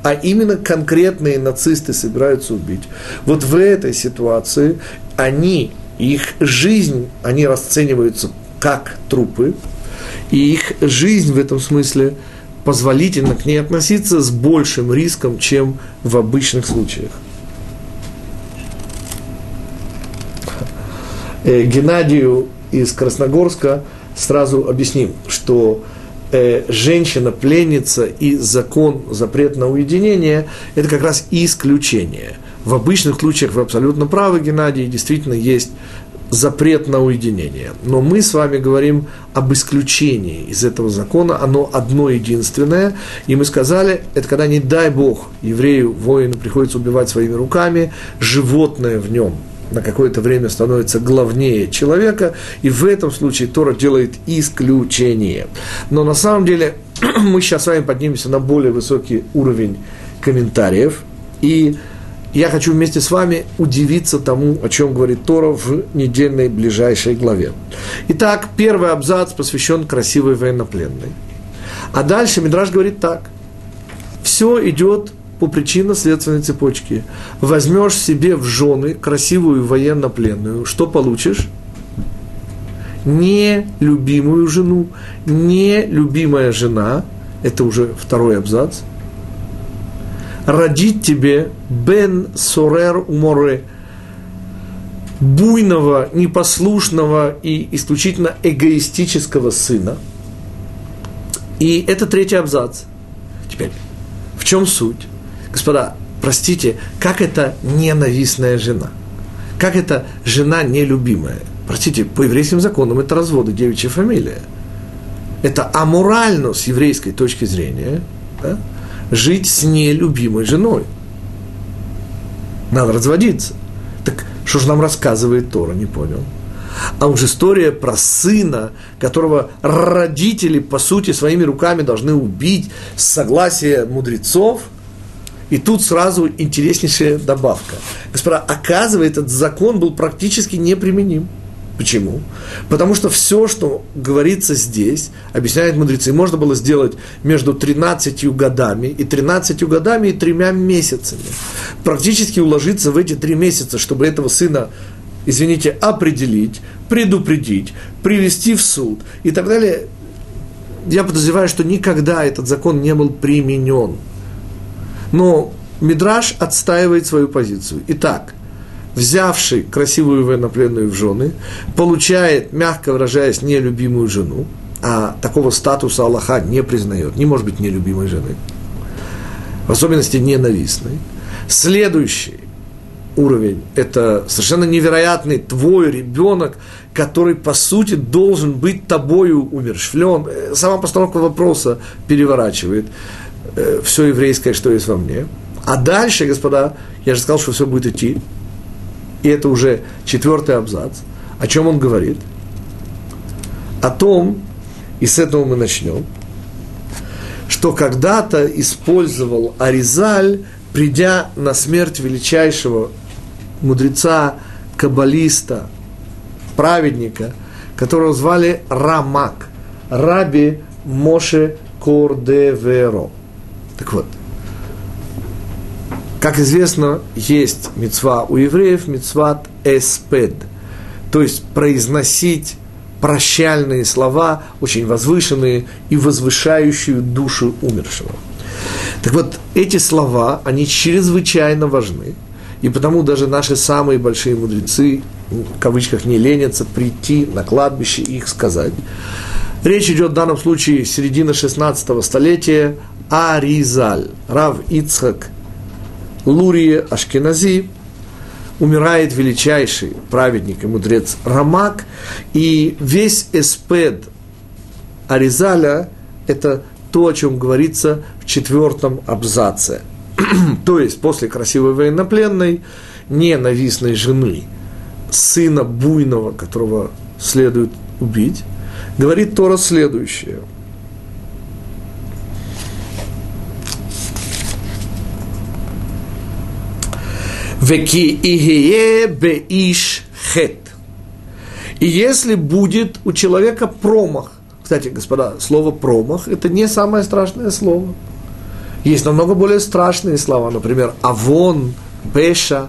а именно конкретные нацисты собираются убить. Вот в этой ситуации они, их жизнь, они расцениваются как трупы, и их жизнь в этом смысле позволительно к ней относиться с большим риском, чем в обычных случаях. Э, Геннадию из Красногорска сразу объясним, что э, женщина-пленница и закон, запрет на уединение – это как раз исключение. В обычных случаях вы абсолютно правы, Геннадий, действительно есть запрет на уединение. Но мы с вами говорим об исключении из этого закона. Оно одно единственное. И мы сказали, это когда, не дай Бог, еврею, воину приходится убивать своими руками, животное в нем на какое-то время становится главнее человека, и в этом случае Тора делает исключение. Но на самом деле <clears throat> мы сейчас с вами поднимемся на более высокий уровень комментариев, и я хочу вместе с вами удивиться тому, о чем говорит Тора в недельной ближайшей главе. Итак, первый абзац посвящен красивой военнопленной. А дальше Мидраж говорит так. Все идет по причинно-следственной цепочке. Возьмешь себе в жены красивую военнопленную, что получишь? Нелюбимую жену. Нелюбимая жена, это уже второй абзац, родит тебе бен сорер море, буйного, непослушного и исключительно эгоистического сына. И это третий абзац. Теперь, в чем суть? Господа, простите, как это ненавистная жена? Как это жена нелюбимая? Простите, по еврейским законам это разводы, девичья фамилия. Это аморально с еврейской точки зрения да, жить с нелюбимой женой. Надо разводиться. Так что же нам рассказывает Тора, не понял. А уж история про сына, которого родители, по сути, своими руками должны убить с согласия мудрецов – и тут сразу интереснейшая добавка. Господа, оказывается, этот закон был практически неприменим. Почему? Потому что все, что говорится здесь, объясняют мудрецы, можно было сделать между 13 годами и 13 годами и тремя месяцами. Практически уложиться в эти три месяца, чтобы этого сына, извините, определить, предупредить, привести в суд и так далее. Я подозреваю, что никогда этот закон не был применен. Но Мидраш отстаивает свою позицию. Итак, взявший красивую военнопленную в жены, получает, мягко выражаясь, нелюбимую жену, а такого статуса Аллаха не признает, не может быть нелюбимой жены, в особенности ненавистной. Следующий уровень – это совершенно невероятный твой ребенок, который, по сути, должен быть тобою умершвлен. Сама постановка вопроса переворачивает э, все еврейское, что есть во мне. А дальше, господа, я же сказал, что все будет идти. И это уже четвертый абзац. О чем он говорит? О том, и с этого мы начнем, что когда-то использовал Аризаль, придя на смерть величайшего мудреца, каббалиста, праведника, которого звали Рамак, Раби Моше Кордеверо. Так вот, как известно, есть мецва у евреев, мецват эспед, то есть произносить прощальные слова, очень возвышенные и возвышающие душу умершего. Так вот, эти слова, они чрезвычайно важны, и потому даже наши самые большие мудрецы, в кавычках, не ленятся прийти на кладбище и их сказать. Речь идет в данном случае середина 16 столетия Аризаль, Рав Ицхак Лурия Ашкенази, умирает величайший праведник и мудрец Рамак, и весь эспед Аризаля – это то, о чем говорится в четвертом абзаце. <clears throat> то есть после красивой военнопленной, ненавистной жены, сына буйного, которого следует убить, говорит Тора следующее – Веки игее беиш хет. И если будет у человека промах, кстати, господа, слово промах – это не самое страшное слово. Есть намного более страшные слова, например, авон, пеша.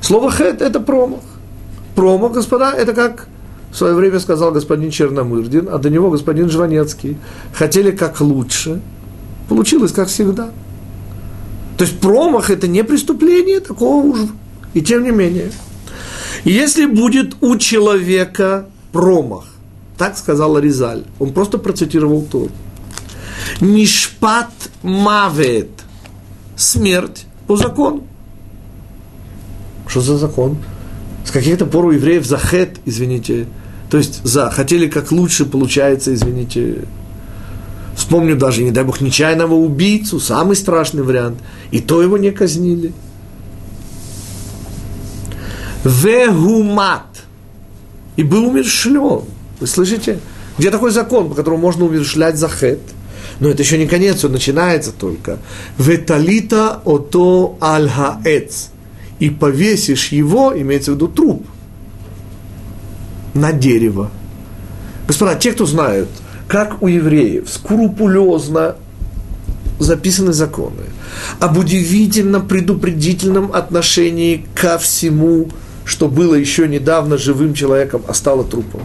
Слово хет – это промах. Промах, господа, это как в свое время сказал господин Черномырдин, а до него господин Жванецкий. Хотели как лучше, получилось как всегда – то есть промах – это не преступление такого уж. И тем не менее. Если будет у человека промах, так сказал Ризаль, он просто процитировал Тур. Мишпат мавет – смерть по закону. Что за закон? С каких-то пор у евреев захет, извините, то есть за хотели как лучше, получается, извините, Вспомню даже, не дай бог, нечаянного убийцу, самый страшный вариант. И то его не казнили. Вегумат. И был умершлен. Вы слышите? Где такой закон, по которому можно умершлять за хет? Но это еще не конец, он начинается только. Веталита ото аль И повесишь его, имеется в виду труп, на дерево. Господа, те, кто знают, как у евреев скрупулезно записаны законы, об удивительном предупредительном отношении ко всему, что было еще недавно живым человеком, а стало трупом.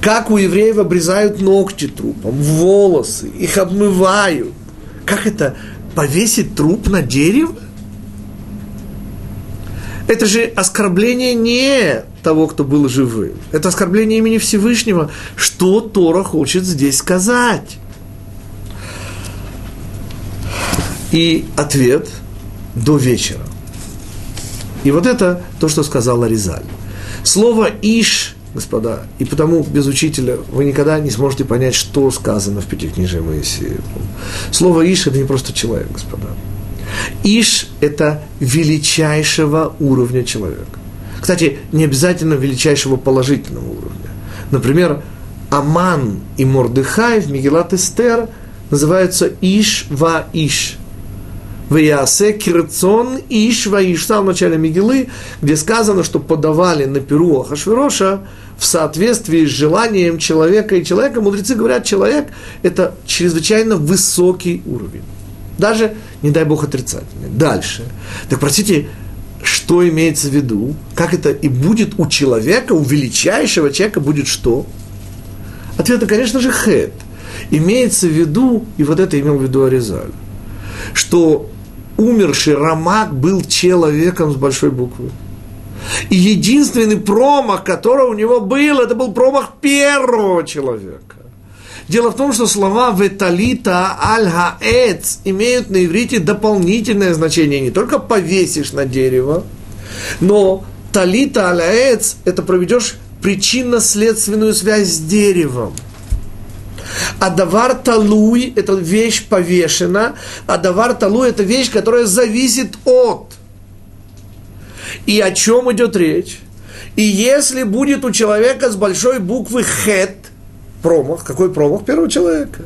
Как у евреев обрезают ногти трупом, волосы, их обмывают. Как это повесить труп на дерево? Это же оскорбление не того, кто был живым. Это оскорбление имени Всевышнего. Что Тора хочет здесь сказать? И ответ – до вечера. И вот это то, что сказала Ризаль. Слово «иш», господа, и потому без учителя вы никогда не сможете понять, что сказано в Пятикнижии Моисея. Слово «иш» – это не просто человек, господа. «Иш» – это величайшего уровня человека. Кстати, не обязательно величайшего положительного уровня. Например, Аман и Мордыхай в Мегелат Эстер называются Иш ва Иш. Ваясе Кирцон Иш ва Иш. В самом начале Мегилы, где сказано, что подавали на Перу Ахашвироша в соответствии с желанием человека и человека. Мудрецы говорят, человек – это чрезвычайно высокий уровень. Даже, не дай Бог, отрицательный. Дальше. Так, простите, что имеется в виду, как это и будет у человека, у величайшего человека будет что? Ответ, конечно же, хет. Имеется в виду, и вот это имел в виду Аризаль, что умерший Рамак был человеком с большой буквы. И единственный промах, который у него был, это был промах первого человека. Дело в том, что слова «веталита аль-хаэц» имеют на иврите дополнительное значение. Не только повесишь на дерево, но «талита аль-хаэц» – это проведешь причинно-следственную связь с деревом. А давар талуй – это вещь повешена, а давар талуй – это вещь, которая зависит от. И о чем идет речь? И если будет у человека с большой буквы хет, промах. Какой промах первого человека?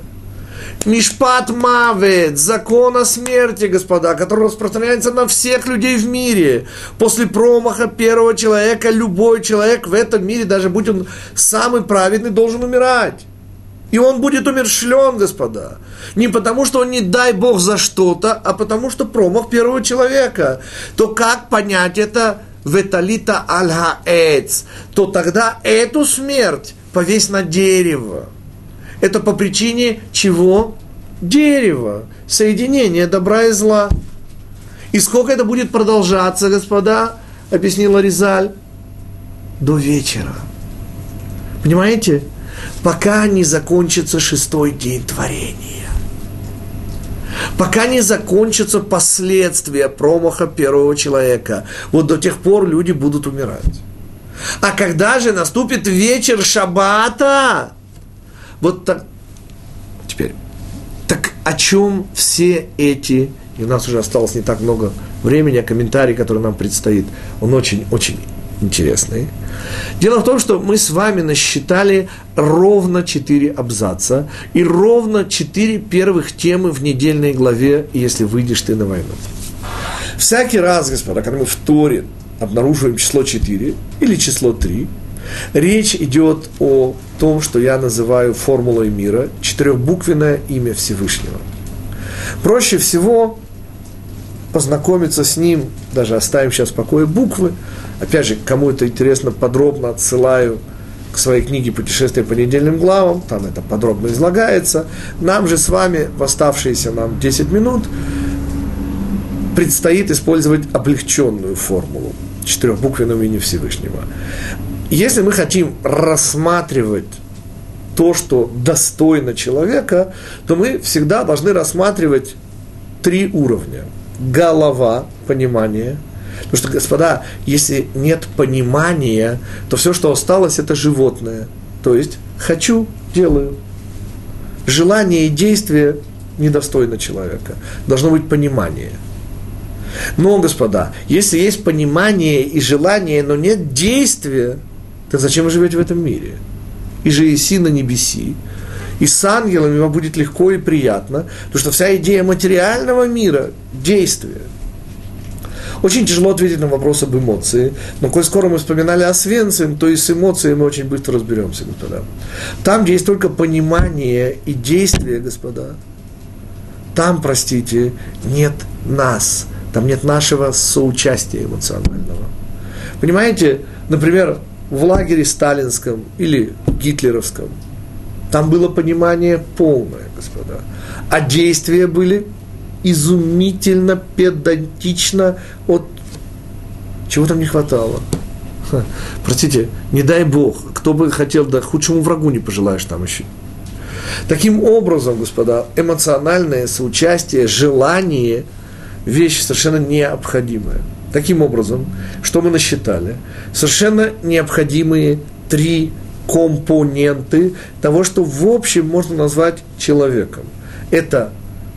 Мишпат Мавет, закон о смерти, господа, который распространяется на всех людей в мире. После промаха первого человека любой человек в этом мире, даже будь он самый праведный, должен умирать. И он будет умершлен, господа. Не потому, что он не дай Бог за что-то, а потому, что промах первого человека. То как понять это? Веталита аль То тогда эту смерть повесь на дерево. Это по причине чего? Дерева. Соединение добра и зла. И сколько это будет продолжаться, господа, объяснила Ризаль? До вечера. Понимаете? Пока не закончится шестой день творения. Пока не закончатся последствия промаха первого человека. Вот до тех пор люди будут умирать. А когда же наступит вечер шаббата? Вот так. Теперь. Так о чем все эти, и у нас уже осталось не так много времени, а комментарий, который нам предстоит, он очень-очень интересный. Дело в том, что мы с вами насчитали ровно четыре абзаца и ровно четыре первых темы в недельной главе «Если выйдешь ты на войну». Всякий раз, господа, когда мы в Торе обнаруживаем число 4 или число 3, речь идет о том, что я называю формулой мира, четырехбуквенное имя Всевышнего. Проще всего познакомиться с ним, даже оставим сейчас в покое буквы. Опять же, кому это интересно, подробно отсылаю к своей книге «Путешествие по недельным главам», там это подробно излагается. Нам же с вами в оставшиеся нам 10 минут предстоит использовать облегченную формулу – четырехбуквенном имени Всевышнего. Если мы хотим рассматривать то, что достойно человека, то мы всегда должны рассматривать три уровня. Голова, понимание. Потому что, господа, если нет понимания, то все, что осталось, это животное. То есть, хочу, делаю. Желание и действие недостойно человека. Должно быть понимание – но, господа, если есть понимание и желание, но нет действия, то зачем вы живете в этом мире? И же иси на небеси, И с ангелами вам будет легко и приятно, потому что вся идея материального мира – действие. Очень тяжело ответить на вопрос об эмоции, но коль скоро мы вспоминали о Свенцем, то и с эмоциями мы очень быстро разберемся, господа. Там, где есть только понимание и действие, господа, там, простите, нет нас, там нет нашего соучастия эмоционального. Понимаете, например, в лагере сталинском или гитлеровском, там было понимание полное, господа. А действия были изумительно, педантично от... Чего там не хватало? Ха, простите, не дай Бог, кто бы хотел, да худшему врагу не пожелаешь там еще. Таким образом, господа, эмоциональное соучастие, желание – вещь совершенно необходимая. Таким образом, что мы насчитали? Совершенно необходимые три компоненты того, что в общем можно назвать человеком. Это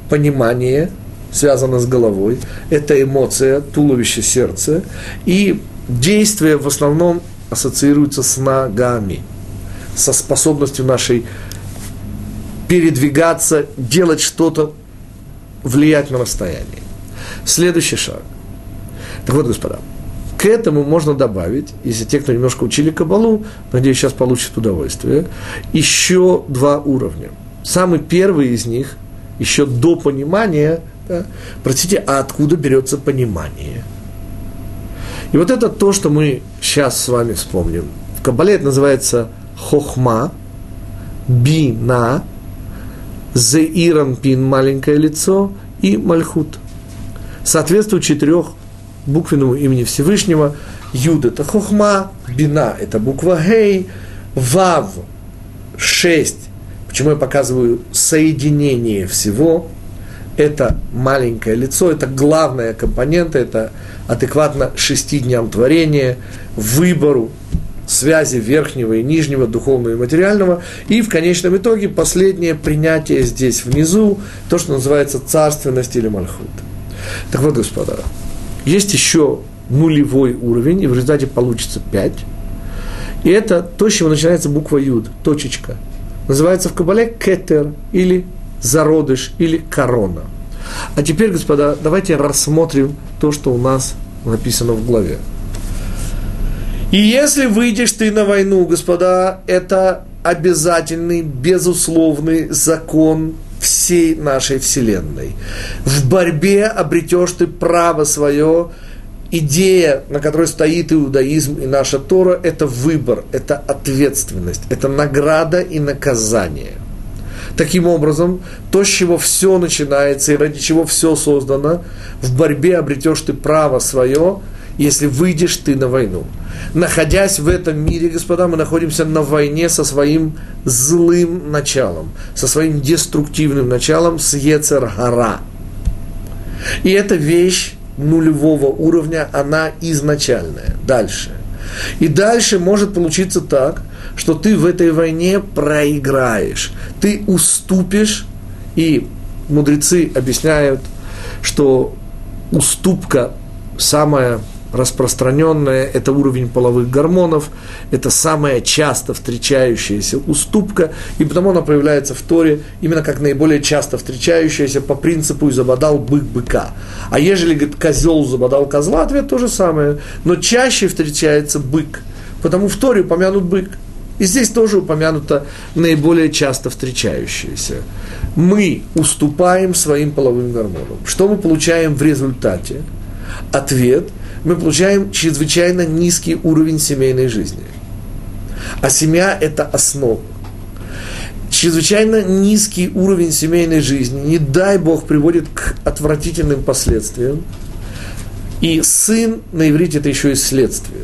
понимание, связано с головой, это эмоция, туловище, сердце, и действие в основном ассоциируется с ногами, со способностью нашей передвигаться, делать что-то, влиять на расстояние. Следующий шаг. Так вот, господа, к этому можно добавить, если те, кто немножко учили Кабалу, надеюсь, сейчас получат удовольствие, еще два уровня. Самый первый из них, еще до понимания, да, простите, а откуда берется понимание? И вот это то, что мы сейчас с вами вспомним. В Кабале это называется хохма, бина, зеиран пин, маленькое лицо, и мальхут. Соответствует четырех буквенному имени Всевышнего. Юд – это хохма, бина – это буква гей, вав – шесть. Почему я показываю соединение всего? Это маленькое лицо, это главная компонента, это адекватно шести дням творения, выбору связи верхнего и нижнего, духовного и материального, и в конечном итоге последнее принятие здесь внизу, то, что называется царственность или мальхут. Так вот, господа, есть еще нулевой уровень, и в результате получится 5. И это то, с чего начинается буква Юд, точечка. Называется в Кабале кетер, или зародыш, или корона. А теперь, господа, давайте рассмотрим то, что у нас написано в главе. И если выйдешь ты на войну, господа, это обязательный, безусловный закон всей нашей Вселенной. В борьбе обретешь ты право свое, идея, на которой стоит иудаизм и наша Тора, это выбор, это ответственность, это награда и наказание. Таким образом, то, с чего все начинается и ради чего все создано, в борьбе обретешь ты право свое, если выйдешь ты на войну. Находясь в этом мире, господа, мы находимся на войне со своим злым началом, со своим деструктивным началом, с Ецер-Гара. И эта вещь нулевого уровня, она изначальная. Дальше. И дальше может получиться так, что ты в этой войне проиграешь, ты уступишь, и мудрецы объясняют, что уступка самая распространенная, это уровень половых гормонов, это самая часто встречающаяся уступка, и потому она появляется в Торе именно как наиболее часто встречающаяся по принципу «и забодал бык быка». А ежели, говорит, козел забодал козла, ответ то же самое, но чаще встречается бык, потому в Торе упомянут бык. И здесь тоже упомянуто наиболее часто встречающееся. Мы уступаем своим половым гормонам. Что мы получаем в результате? Ответ – мы получаем чрезвычайно низкий уровень семейной жизни. А семья – это основа. Чрезвычайно низкий уровень семейной жизни, не дай Бог, приводит к отвратительным последствиям. И сын на иврите – это еще и следствие.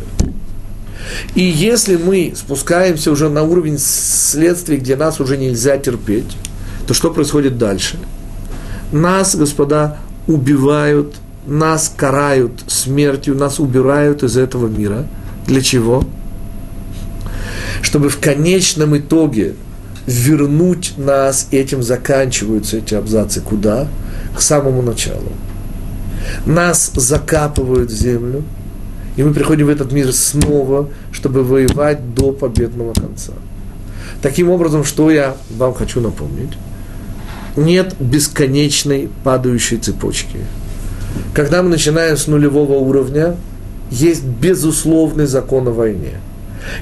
И если мы спускаемся уже на уровень следствия, где нас уже нельзя терпеть, то что происходит дальше? Нас, господа, убивают – нас карают смертью, нас убирают из этого мира. Для чего? Чтобы в конечном итоге вернуть нас, этим заканчиваются эти абзацы. Куда? К самому началу. Нас закапывают в землю, и мы приходим в этот мир снова, чтобы воевать до победного конца. Таким образом, что я вам хочу напомнить? Нет бесконечной падающей цепочки. Когда мы начинаем с нулевого уровня, есть безусловный закон о войне.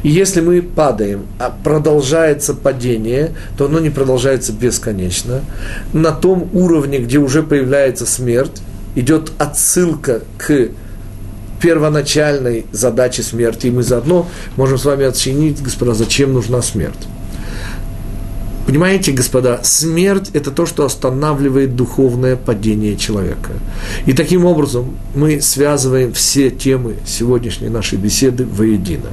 И если мы падаем, а продолжается падение, то оно не продолжается бесконечно. На том уровне, где уже появляется смерть, идет отсылка к первоначальной задаче смерти. И мы заодно можем с вами оценить, господа, зачем нужна смерть. Понимаете, господа, смерть – это то, что останавливает духовное падение человека. И таким образом мы связываем все темы сегодняшней нашей беседы воедино.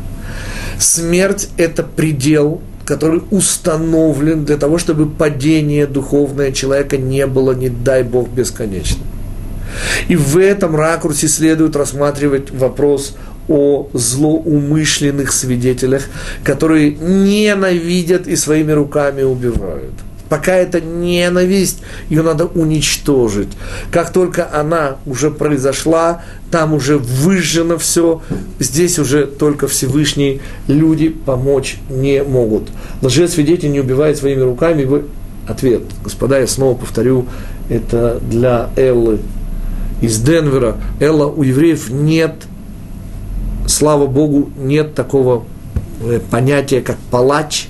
Смерть – это предел, который установлен для того, чтобы падение духовное человека не было, не дай Бог, бесконечным. И в этом ракурсе следует рассматривать вопрос о злоумышленных свидетелях, которые ненавидят и своими руками убивают. Пока это ненависть, ее надо уничтожить. Как только она уже произошла, там уже выжжено все, здесь уже только Всевышний люди помочь не могут. Лжесвидетель не убивает своими руками. Вы... Ответ, господа, я снова повторю, это для Эллы из Денвера. Элла, у евреев нет – слава Богу, нет такого э, понятия, как палач.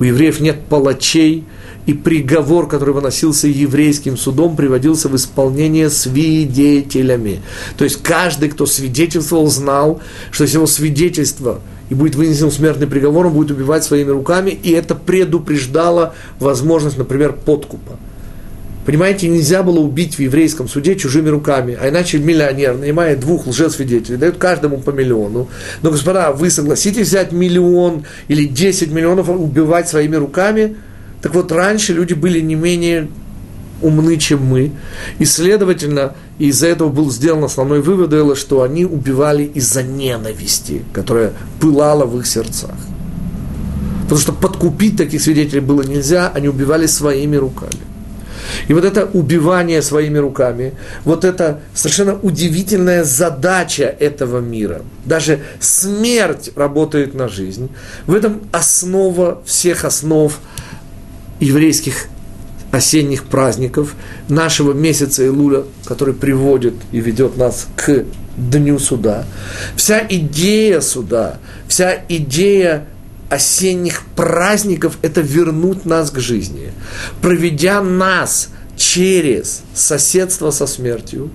У евреев нет палачей, и приговор, который выносился еврейским судом, приводился в исполнение свидетелями. То есть каждый, кто свидетельствовал, знал, что если его свидетельство и будет вынесен смертный приговор, он будет убивать своими руками, и это предупреждало возможность, например, подкупа. Понимаете, нельзя было убить в еврейском суде чужими руками, а иначе миллионер, нанимает двух лжесвидетелей, дает каждому по миллиону. Но, господа, вы согласитесь взять миллион или 10 миллионов убивать своими руками? Так вот, раньше люди были не менее умны, чем мы. И, следовательно, из-за этого был сделан основной вывод, что они убивали из-за ненависти, которая пылала в их сердцах. Потому что подкупить таких свидетелей было нельзя, они убивали своими руками. И вот это убивание своими руками, вот это совершенно удивительная задача этого мира. Даже смерть работает на жизнь. В этом основа всех основ еврейских осенних праздников, нашего месяца Илуля, который приводит и ведет нас к Дню суда. Вся идея суда, вся идея осенних праздников – это вернуть нас к жизни. Проведя нас через соседство со смертью,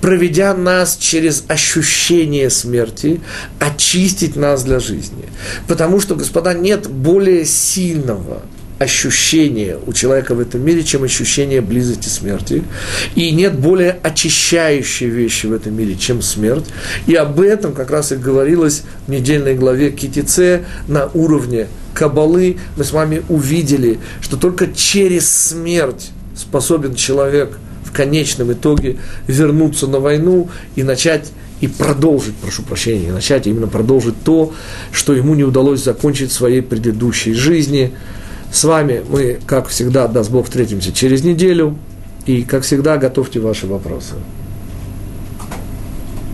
проведя нас через ощущение смерти, очистить нас для жизни. Потому что, господа, нет более сильного – ощущение у человека в этом мире, чем ощущение близости смерти. И нет более очищающей вещи в этом мире, чем смерть. И об этом как раз и говорилось в недельной главе Китице на уровне Кабалы. Мы с вами увидели, что только через смерть способен человек в конечном итоге вернуться на войну и начать и продолжить, прошу прощения, начать именно продолжить то, что ему не удалось закончить в своей предыдущей жизни – с вами мы, как всегда, даст Бог, встретимся через неделю. И, как всегда, готовьте ваши вопросы.